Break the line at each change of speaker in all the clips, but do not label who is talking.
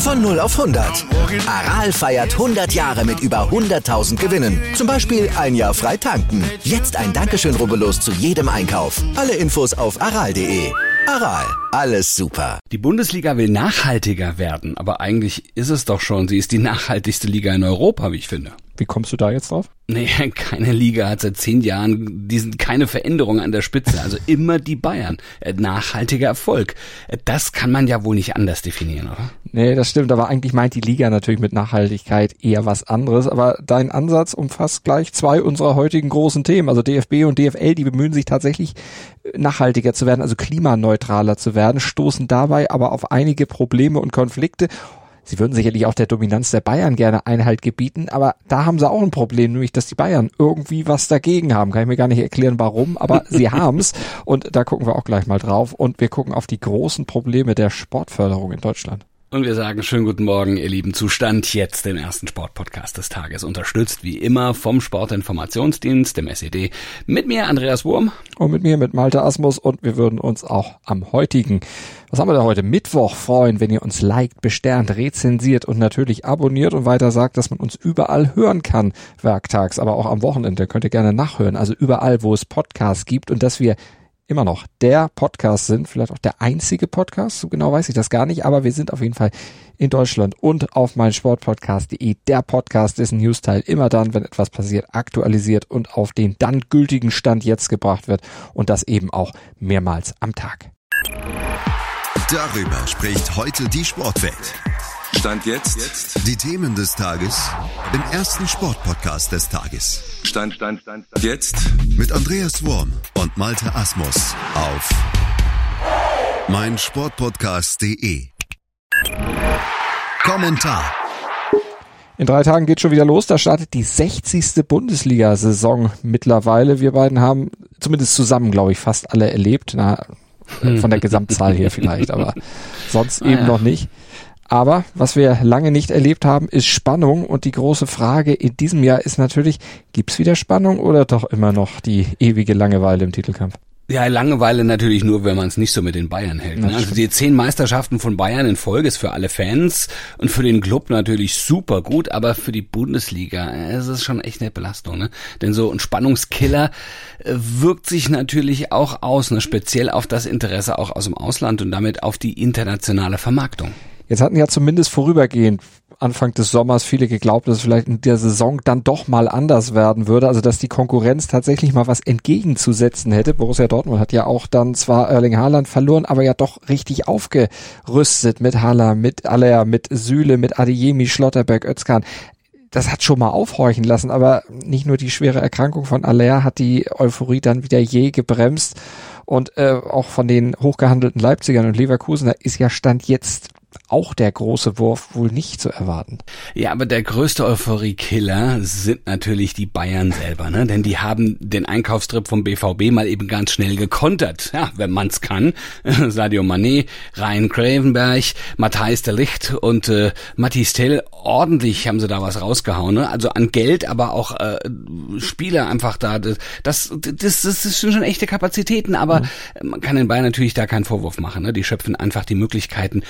Von 0 auf 100. Aral feiert 100 Jahre mit über 100.000 Gewinnen. Zum Beispiel ein Jahr frei tanken. Jetzt ein Dankeschön, rubbellos zu jedem Einkauf. Alle Infos auf aral.de. Aral, alles super.
Die Bundesliga will nachhaltiger werden, aber eigentlich ist es doch schon, sie ist die nachhaltigste Liga in Europa, wie ich finde.
Wie kommst du da jetzt drauf?
Nee, keine Liga hat seit zehn Jahren diesen, keine Veränderung an der Spitze. Also immer die Bayern. Äh, nachhaltiger Erfolg. Äh, das kann man ja wohl nicht anders definieren, oder?
Nee, das stimmt. Aber eigentlich meint die Liga natürlich mit Nachhaltigkeit eher was anderes. Aber dein Ansatz umfasst gleich zwei unserer heutigen großen Themen. Also DFB und DFL, die bemühen sich tatsächlich äh, nachhaltiger zu werden, also klimaneutraler zu werden, stoßen dabei aber auf einige Probleme und Konflikte Sie würden sicherlich auch der Dominanz der Bayern gerne Einhalt gebieten, aber da haben sie auch ein Problem, nämlich dass die Bayern irgendwie was dagegen haben. Kann ich mir gar nicht erklären, warum, aber sie haben's und da gucken wir auch gleich mal drauf und wir gucken auf die großen Probleme der Sportförderung in Deutschland.
Und wir sagen schönen guten Morgen, ihr lieben. Zustand, jetzt den ersten Sportpodcast des Tages, unterstützt wie immer vom Sportinformationsdienst, dem SED, mit mir Andreas Wurm.
Und mit mir, mit Malte Asmus. Und wir würden uns auch am heutigen, was haben wir da heute, Mittwoch freuen, wenn ihr uns liked, besternt, rezensiert und natürlich abonniert und weiter sagt, dass man uns überall hören kann, werktags, aber auch am Wochenende, könnt ihr gerne nachhören, also überall, wo es Podcasts gibt und dass wir immer noch der Podcast sind, vielleicht auch der einzige Podcast, so genau weiß ich das gar nicht, aber wir sind auf jeden Fall in Deutschland und auf meinsportpodcast.de der Podcast, dessen Newsteil immer dann, wenn etwas passiert, aktualisiert und auf den dann gültigen Stand jetzt gebracht wird und das eben auch mehrmals am Tag.
Darüber spricht heute die Sportwelt.
Stand jetzt. jetzt.
Die Themen des Tages im ersten Sportpodcast des Tages.
Stand, Stand, Stand, Stand. Jetzt.
Mit Andreas Worm und Malte Asmus auf meinsportpodcast.de. Kommentar.
In drei Tagen geht schon wieder los. Da startet die 60. Bundesliga-Saison mittlerweile. Wir beiden haben zumindest zusammen, glaube ich, fast alle erlebt. Na, von der Gesamtzahl her vielleicht, aber sonst eben noch nicht. Aber was wir lange nicht erlebt haben, ist Spannung. Und die große Frage in diesem Jahr ist natürlich, gibt's wieder Spannung oder doch immer noch die ewige Langeweile im Titelkampf?
Ja, Langeweile natürlich nur, wenn man es nicht so mit den Bayern hält. Ne? Also die zehn Meisterschaften von Bayern in Folge ist für alle Fans und für den Club natürlich super gut, aber für die Bundesliga äh, ist es schon echt eine Belastung. Ne? Denn so ein Spannungskiller äh, wirkt sich natürlich auch aus, ne? speziell auf das Interesse auch aus dem Ausland und damit auf die internationale Vermarktung.
Jetzt hatten ja zumindest vorübergehend Anfang des Sommers viele geglaubt, dass es vielleicht in der Saison dann doch mal anders werden würde, also dass die Konkurrenz tatsächlich mal was entgegenzusetzen hätte. Borussia Dortmund hat ja auch dann zwar Erling Haaland verloren, aber ja doch richtig aufgerüstet mit Haller, mit Aller, mit Süle, mit Adeyemi, Schlotterberg, Özkan das hat schon mal aufhorchen lassen, aber nicht nur die schwere Erkrankung von Aller hat die Euphorie dann wieder je gebremst. Und äh, auch von den hochgehandelten Leipzigern und Leverkusener ist ja Stand jetzt auch der große Wurf wohl nicht zu erwarten.
Ja, aber der größte Euphorie-Killer sind natürlich die Bayern selber, ne? Denn die haben den Einkaufstrip vom BVB mal eben ganz schnell gekontert. Ja, wenn man's kann. Sadio Mané, Ryan Cravenberg, Matthijs de Licht und äh, Mathis Tell, ordentlich haben sie da was rausgehauen. Ne? Also an Geld, aber auch äh, Spieler einfach da. Das, das, das, das sind schon echte Kapazitäten, aber mhm. man kann den Bayern natürlich da keinen Vorwurf machen. Ne? Die schöpfen einfach die Möglichkeiten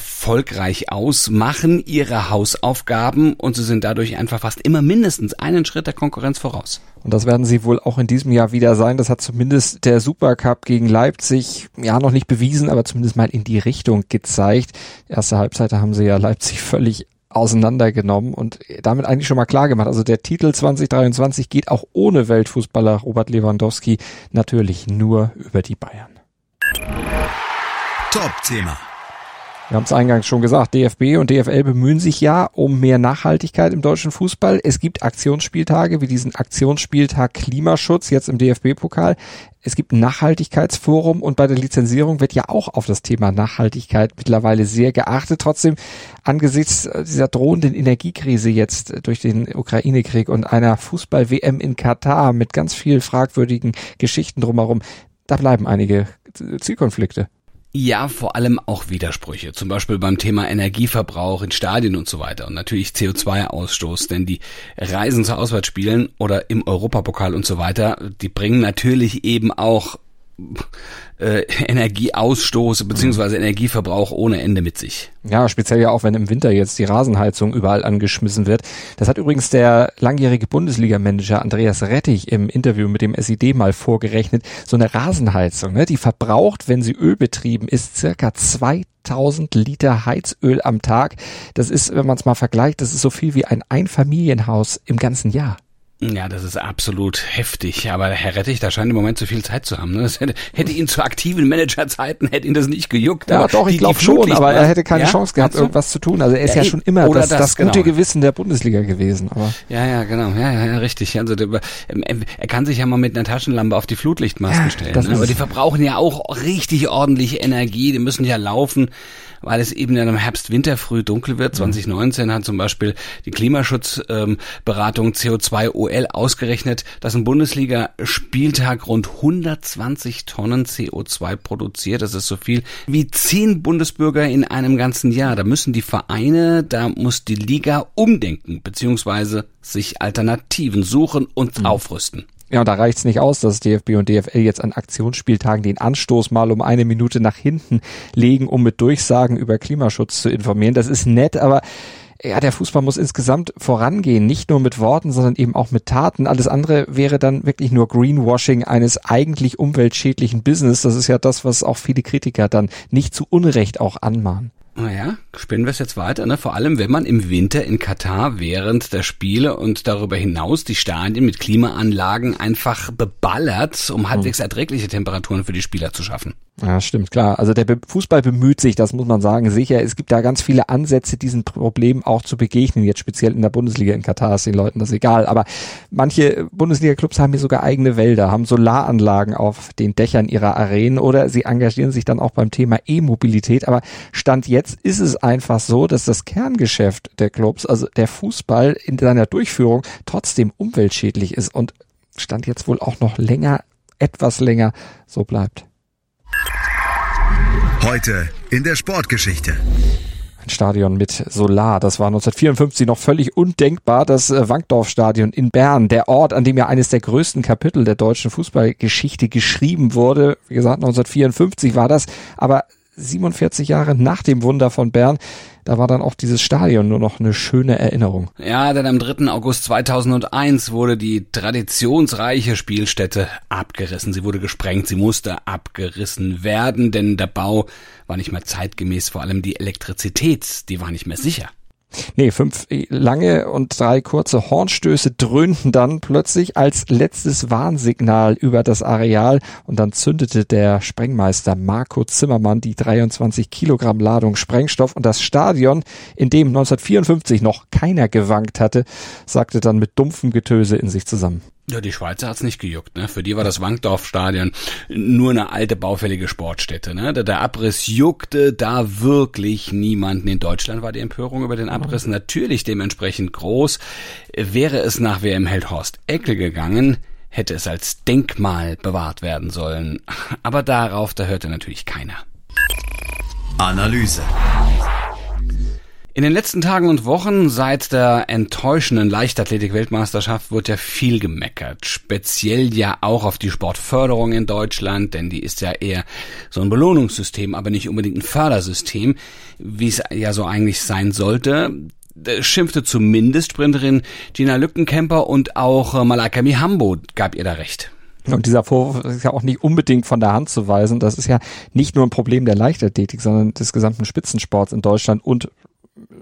erfolgreich aus, machen ihre Hausaufgaben und sie sind dadurch einfach fast immer mindestens einen Schritt der Konkurrenz voraus.
Und das werden sie wohl auch in diesem Jahr wieder sein. Das hat zumindest der Supercup gegen Leipzig ja noch nicht bewiesen, aber zumindest mal in die Richtung gezeigt. Erste Halbzeit haben sie ja Leipzig völlig auseinandergenommen und damit eigentlich schon mal klar gemacht. Also der Titel 2023 geht auch ohne Weltfußballer Robert Lewandowski natürlich nur über die Bayern.
Top-Thema
Wir haben es eingangs schon gesagt, DFB und DFL bemühen sich ja um mehr Nachhaltigkeit im deutschen Fußball. Es gibt Aktionsspieltage wie diesen Aktionsspieltag Klimaschutz jetzt im DFB-Pokal. Es gibt ein Nachhaltigkeitsforum und bei der Lizenzierung wird ja auch auf das Thema Nachhaltigkeit mittlerweile sehr geachtet. Trotzdem angesichts dieser drohenden Energiekrise jetzt durch den Ukraine-Krieg und einer Fußball-WM in Katar mit ganz viel fragwürdigen Geschichten drumherum, da bleiben einige Zielkonflikte.
Ja, vor allem auch Widersprüche. Zum Beispiel beim Thema Energieverbrauch in Stadien und so weiter. Und natürlich CO2-Ausstoß, denn die Reisen zu Auswärtsspielen oder im Europapokal und so weiter, die bringen natürlich eben auch äh, Energieausstoß beziehungsweise Energieverbrauch ohne Ende mit sich.
Ja, speziell ja auch, wenn im Winter jetzt die Rasenheizung überall angeschmissen wird. Das hat übrigens der langjährige Bundesliga-Manager Andreas Rettich im Interview mit dem SID mal vorgerechnet. So eine Rasenheizung, ne, die verbraucht, wenn sie ölbetrieben ist, circa 2000 Liter Heizöl am Tag. Das ist, wenn man es mal vergleicht, das ist so viel wie ein Einfamilienhaus im ganzen Jahr.
Ja, das ist absolut heftig. Aber Herr Rettich, da scheint im Moment zu viel Zeit zu haben. Ne? Hätte, hätte ihn zu aktiven Managerzeiten, hätte ihn das nicht gejuckt.
Ja, doch, ich glaube schon, aber er hätte keine ja? Chance gehabt, also? irgendwas zu tun. Also er ist ja, ja schon immer das, das, das gute genau. Gewissen der Bundesliga gewesen. Aber
ja, ja, genau. Ja, ja, ja richtig. Also der, ähm, er kann sich ja mal mit einer Taschenlampe auf die Flutlichtmasken stellen. Ne? Aber die verbrauchen ja auch richtig ordentlich Energie. Die müssen ja laufen weil es eben dann im Herbst, Winter früh dunkel wird. 2019 mhm. hat zum Beispiel die Klimaschutzberatung ähm, CO2 OL ausgerechnet, dass ein Bundesliga-Spieltag rund 120 Tonnen CO2 produziert. Das ist so viel wie zehn Bundesbürger in einem ganzen Jahr. Da müssen die Vereine, da muss die Liga umdenken, beziehungsweise sich Alternativen suchen und mhm. aufrüsten.
Ja, und da reicht's nicht aus, dass DFB und DFL jetzt an Aktionsspieltagen den Anstoß mal um eine Minute nach hinten legen, um mit Durchsagen über Klimaschutz zu informieren. Das ist nett, aber ja, der Fußball muss insgesamt vorangehen, nicht nur mit Worten, sondern eben auch mit Taten. Alles andere wäre dann wirklich nur Greenwashing eines eigentlich umweltschädlichen Business. Das ist ja das, was auch viele Kritiker dann nicht zu Unrecht auch anmahnen.
Naja, spinnen wir es jetzt weiter, ne? Vor allem, wenn man im Winter in Katar während der Spiele und darüber hinaus die Stadien mit Klimaanlagen einfach beballert, um halbwegs hm. erträgliche Temperaturen für die Spieler zu schaffen.
Ja, stimmt, klar. Also der Fußball bemüht sich, das muss man sagen, sicher. Es gibt da ganz viele Ansätze, diesen Problemen auch zu begegnen. Jetzt speziell in der Bundesliga in Katar ist den Leuten das egal. Aber manche Bundesliga-Clubs haben hier sogar eigene Wälder, haben Solaranlagen auf den Dächern ihrer Arenen oder sie engagieren sich dann auch beim Thema E-Mobilität. Aber Stand jetzt ist es einfach so, dass das Kerngeschäft der Clubs, also der Fußball in seiner Durchführung trotzdem umweltschädlich ist und Stand jetzt wohl auch noch länger, etwas länger so bleibt.
Heute in der Sportgeschichte.
Ein Stadion mit Solar. Das war 1954 noch völlig undenkbar. Das äh, Wankdorf-Stadion in Bern, der Ort, an dem ja eines der größten Kapitel der deutschen Fußballgeschichte geschrieben wurde. Wie gesagt, 1954 war das. Aber 47 Jahre nach dem Wunder von Bern, da war dann auch dieses Stadion nur noch eine schöne Erinnerung.
Ja, denn am 3. August 2001 wurde die traditionsreiche Spielstätte abgerissen. Sie wurde gesprengt, sie musste abgerissen werden, denn der Bau war nicht mehr zeitgemäß, vor allem die Elektrizität, die war nicht mehr sicher.
Nee, fünf lange und drei kurze Hornstöße dröhnten dann plötzlich als letztes Warnsignal über das Areal und dann zündete der Sprengmeister Marco Zimmermann die 23 Kilogramm Ladung Sprengstoff und das Stadion, in dem 1954 noch keiner gewankt hatte, sagte dann mit dumpfem Getöse in sich zusammen.
Ja, die Schweizer hat's nicht gejuckt. Ne? Für die war das Wankdorf-Stadion nur eine alte baufällige Sportstätte. Ne? Der, Abriss juckte da wirklich niemanden. In Deutschland war die Empörung über den Abriss natürlich dementsprechend groß. Wäre es nach WM Heldhorst Eckel gegangen, hätte es als Denkmal bewahrt werden sollen. Aber darauf, da hörte natürlich keiner.
Analyse.
In den letzten Tagen und Wochen seit der enttäuschenden Leichtathletik-Weltmeisterschaft wird ja viel gemeckert. Speziell ja auch auf die Sportförderung in Deutschland, denn die ist ja eher so ein Belohnungssystem, aber nicht unbedingt ein Fördersystem, wie es ja so eigentlich sein sollte schimpfte zumindest Sprinterin Gina Lückenkämper und auch äh, Malaika Mihambo gab ihr da recht.
Und dieser Vorwurf ist ja auch nicht unbedingt von der Hand zu weisen. Das ist ja nicht nur ein Problem der Leichtathletik, sondern des gesamten Spitzensports in Deutschland und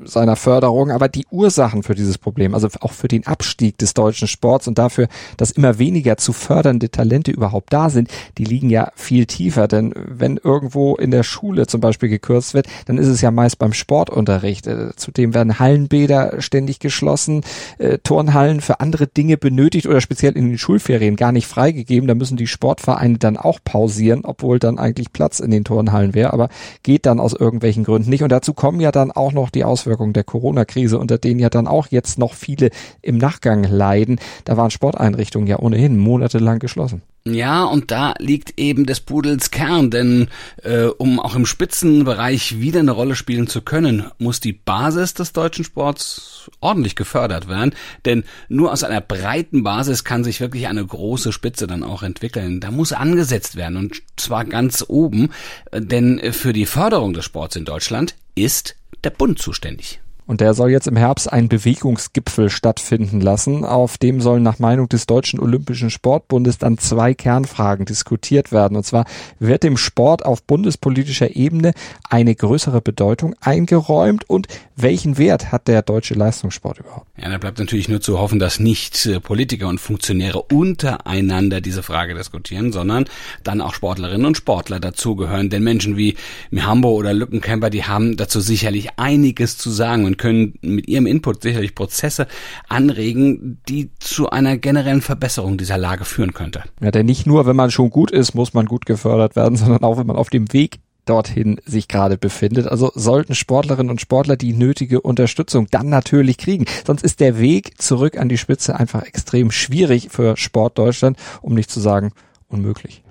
seiner Förderung, aber die Ursachen für dieses Problem, also auch für den Abstieg des deutschen Sports und dafür, dass immer weniger zu fördernde Talente überhaupt da sind, die liegen ja viel tiefer. Denn wenn irgendwo in der Schule zum Beispiel gekürzt wird, dann ist es ja meist beim Sportunterricht. Äh, zudem werden Hallenbäder ständig geschlossen, äh, Turnhallen für andere Dinge benötigt oder speziell in den Schulferien gar nicht freigegeben. Da müssen die Sportvereine dann auch pausieren, obwohl dann eigentlich Platz in den Turnhallen wäre, aber geht dann aus irgendwelchen Gründen nicht. Und dazu kommen ja dann auch noch die Auswirkungen der Corona-Krise, unter denen ja dann auch jetzt noch viele im Nachgang leiden. Da waren Sporteinrichtungen ja ohnehin monatelang geschlossen.
Ja, und da liegt eben des Pudels Kern, denn äh, um auch im Spitzenbereich wieder eine Rolle spielen zu können, muss die Basis des deutschen Sports ordentlich gefördert werden, denn nur aus einer breiten Basis kann sich wirklich eine große Spitze dann auch entwickeln. Da muss angesetzt werden und zwar ganz oben, denn für die Förderung des Sports in Deutschland ist der Bund zuständig.
Und der soll jetzt im Herbst einen Bewegungsgipfel stattfinden lassen. Auf dem sollen nach Meinung des Deutschen Olympischen Sportbundes dann zwei Kernfragen diskutiert werden. Und zwar wird dem Sport auf bundespolitischer Ebene eine größere Bedeutung eingeräumt und welchen Wert hat der deutsche Leistungssport überhaupt?
Ja, da bleibt natürlich nur zu hoffen, dass nicht äh, Politiker und Funktionäre untereinander diese Frage diskutieren, sondern dann auch Sportlerinnen und Sportler dazugehören. Denn Menschen wie Mihambo oder Lückenkämper, die haben dazu sicherlich einiges zu sagen und können mit ihrem Input sicherlich Prozesse anregen, die zu einer generellen Verbesserung dieser Lage führen könnte.
Ja, denn nicht nur, wenn man schon gut ist, muss man gut gefördert werden, sondern auch, wenn man auf dem Weg dorthin sich gerade befindet. Also sollten Sportlerinnen und Sportler die nötige Unterstützung dann natürlich kriegen. Sonst ist der Weg zurück an die Spitze einfach extrem schwierig für Sport Deutschland, um nicht zu sagen unmöglich.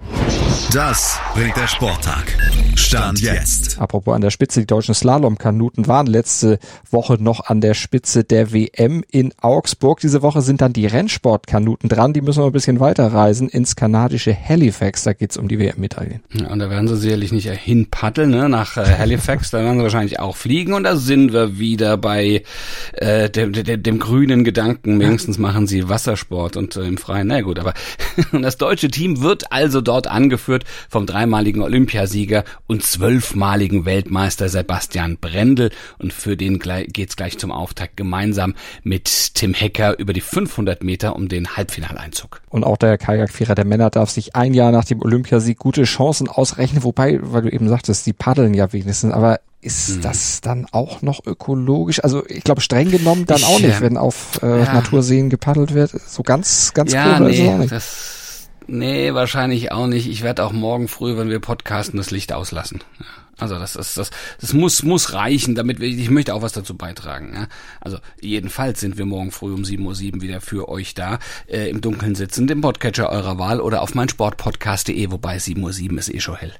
Das bringt der Sporttag. Stand jetzt.
Apropos an der Spitze, die deutschen Slalomkanuten waren letzte Woche noch an der Spitze der WM in Augsburg. Diese Woche sind dann die Rennsportkanuten dran. Die müssen wir ein bisschen weiterreisen ins kanadische Halifax. Da geht's um die WM-Medaillen.
Ja, und da werden sie sicherlich nicht hinpaddeln, ne? nach äh, Halifax. da werden sie wahrscheinlich auch fliegen. Und da sind wir wieder bei äh, dem, dem, dem grünen Gedanken. Wenigstens machen sie Wassersport und äh, im Freien. Na gut, aber das deutsche Team wird also dort angeführt vom dreimaligen Olympiasieger und zwölfmaligen Weltmeister Sebastian Brendel. Und für den geht's gleich zum Auftakt gemeinsam mit Tim Hecker über die 500 Meter um den Halbfinaleinzug.
Und auch der Kajakvierer der Männer darf sich ein Jahr nach dem Olympiasieg gute Chancen ausrechnen. Wobei, weil du eben sagtest, die paddeln ja wenigstens. Aber ist mhm. das dann auch noch ökologisch? Also ich glaube streng genommen dann auch nicht, wenn auf äh, ja. Naturseen gepaddelt wird. So ganz, ganz
ja, cool nee, ist es auch nicht. Nee, wahrscheinlich auch nicht. Ich werde auch morgen früh, wenn wir podcasten, das Licht auslassen. Also das ist das, das muss muss reichen, damit wir. Ich möchte auch was dazu beitragen. Ja? Also jedenfalls sind wir morgen früh um 7.07 Uhr wieder für euch da, äh, im Dunkeln sitzend, im Podcatcher eurer Wahl oder auf meinsportpodcast.de, wobei 7.07 Uhr ist eh schon hell.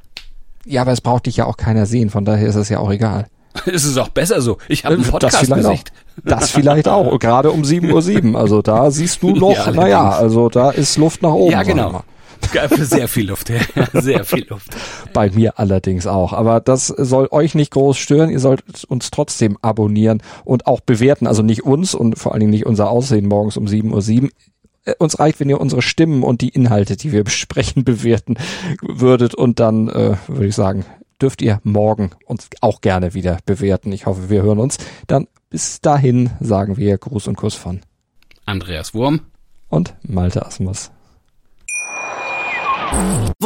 Ja, aber es braucht dich ja auch keiner sehen, von daher ist es ja auch egal.
ist es auch besser so. Ich habe einen Podcast
das vielleicht Auch. Das vielleicht auch, gerade um 7.07 Uhr. Also da siehst du noch, ja, naja, also da ist Luft nach oben.
Ja, genau. Sehr viel Luft, ja. Sehr viel Luft.
Bei mir allerdings auch. Aber das soll euch nicht groß stören. Ihr sollt uns trotzdem abonnieren und auch bewerten. Also nicht uns und vor allen Dingen nicht unser Aussehen morgens um 7.07 Uhr äh, uns reicht, wenn ihr unsere Stimmen und die Inhalte, die wir besprechen, bewerten würdet. Und dann äh, würde ich sagen, dürft ihr morgen uns auch gerne wieder bewerten. Ich hoffe, wir hören uns. Dann bis dahin sagen wir Gruß und Kuss von
Andreas Wurm
und Malte Asmus.